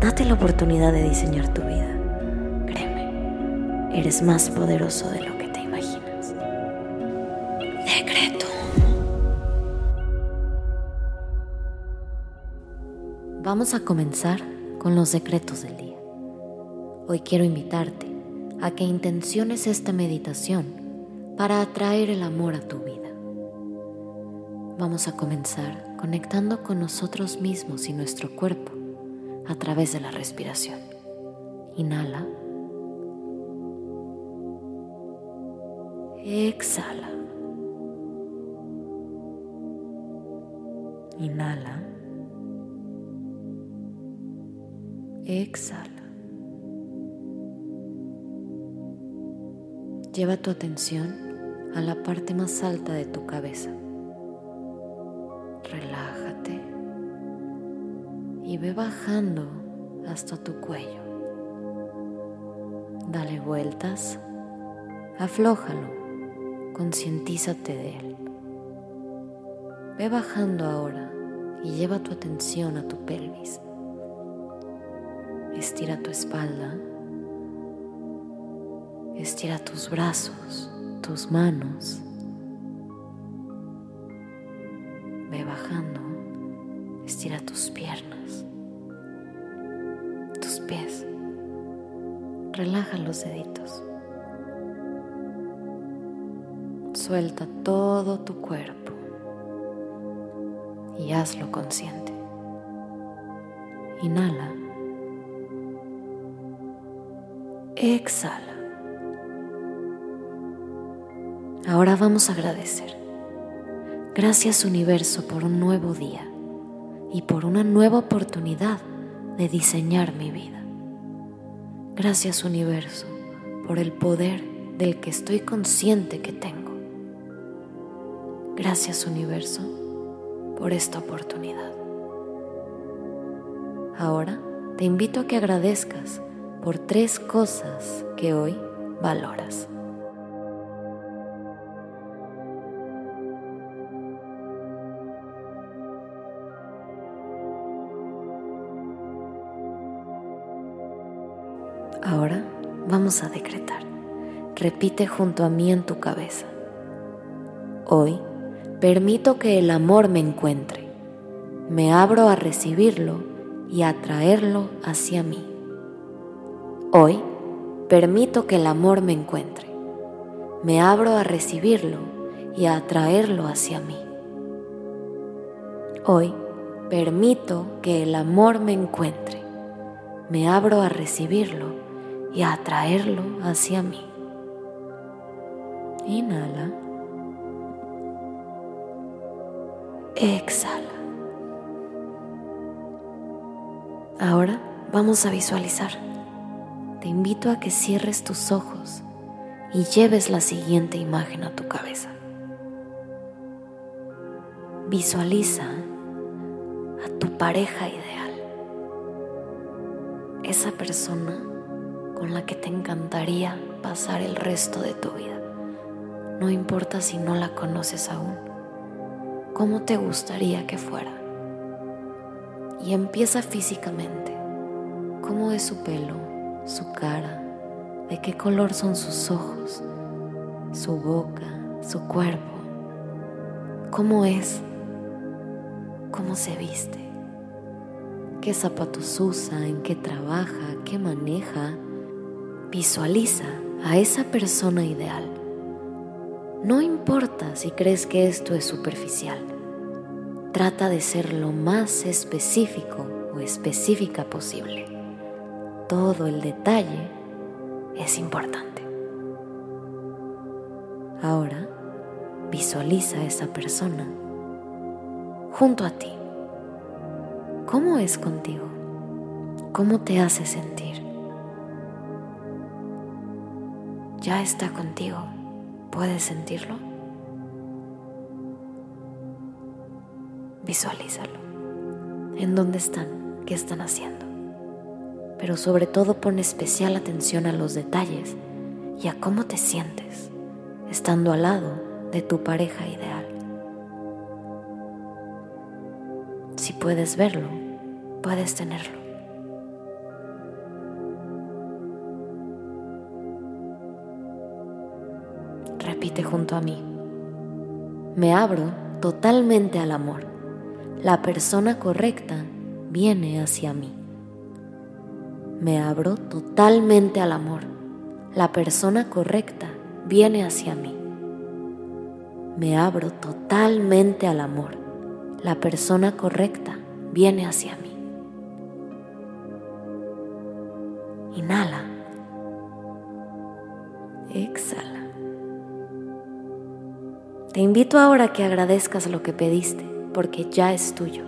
Date la oportunidad de diseñar tu vida. Créeme, eres más poderoso de lo que te imaginas. Decreto. Vamos a comenzar con los decretos del día. Hoy quiero invitarte a que intenciones esta meditación para atraer el amor a tu vida. Vamos a comenzar conectando con nosotros mismos y nuestro cuerpo a través de la respiración. Inhala. Exhala. Inhala. Exhala. Lleva tu atención a la parte más alta de tu cabeza. Y ve bajando hasta tu cuello. Dale vueltas, aflójalo, concientízate de él. Ve bajando ahora y lleva tu atención a tu pelvis. Estira tu espalda, estira tus brazos, tus manos. Relaja los deditos. Suelta todo tu cuerpo y hazlo consciente. Inhala. Exhala. Ahora vamos a agradecer. Gracias universo por un nuevo día y por una nueva oportunidad de diseñar mi vida. Gracias universo por el poder del que estoy consciente que tengo. Gracias universo por esta oportunidad. Ahora te invito a que agradezcas por tres cosas que hoy valoras. Ahora vamos a decretar. Repite junto a mí en tu cabeza. Hoy permito que el amor me encuentre. Me abro a recibirlo y a atraerlo hacia mí. Hoy permito que el amor me encuentre. Me abro a recibirlo y a atraerlo hacia mí. Hoy permito que el amor me encuentre. Me abro a recibirlo y atraerlo hacia mí. Inhala. Exhala. Ahora vamos a visualizar. Te invito a que cierres tus ojos y lleves la siguiente imagen a tu cabeza. Visualiza a tu pareja ideal. Esa persona con la que te encantaría pasar el resto de tu vida. No importa si no la conoces aún. ¿Cómo te gustaría que fuera? Y empieza físicamente. ¿Cómo es su pelo, su cara? ¿De qué color son sus ojos? Su boca, su cuerpo. ¿Cómo es? ¿Cómo se viste? ¿Qué zapatos usa? ¿En qué trabaja? ¿Qué maneja? Visualiza a esa persona ideal. No importa si crees que esto es superficial. Trata de ser lo más específico o específica posible. Todo el detalle es importante. Ahora visualiza a esa persona junto a ti. ¿Cómo es contigo? ¿Cómo te hace sentir? Ya está contigo. ¿Puedes sentirlo? Visualízalo. ¿En dónde están? ¿Qué están haciendo? Pero sobre todo pon especial atención a los detalles y a cómo te sientes estando al lado de tu pareja ideal. Si puedes verlo, puedes tenerlo. Repite junto a mí. Me abro totalmente al amor. La persona correcta viene hacia mí. Me abro totalmente al amor. La persona correcta viene hacia mí. Me abro totalmente al amor. La persona correcta viene hacia mí. Inhala. Te invito ahora a que agradezcas lo que pediste, porque ya es tuyo.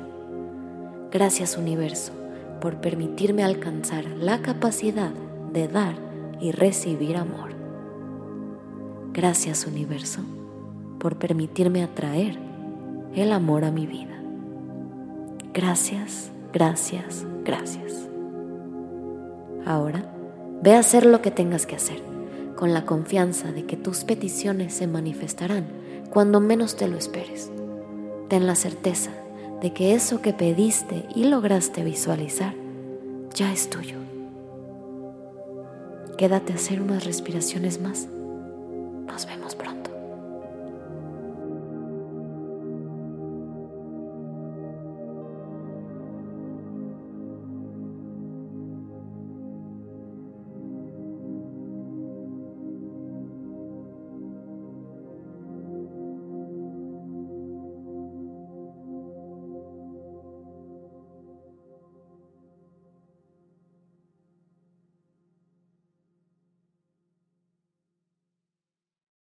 Gracias universo por permitirme alcanzar la capacidad de dar y recibir amor. Gracias universo por permitirme atraer el amor a mi vida. Gracias, gracias, gracias. Ahora, ve a hacer lo que tengas que hacer, con la confianza de que tus peticiones se manifestarán cuando menos te lo esperes. Ten la certeza de que eso que pediste y lograste visualizar ya es tuyo. Quédate a hacer unas respiraciones más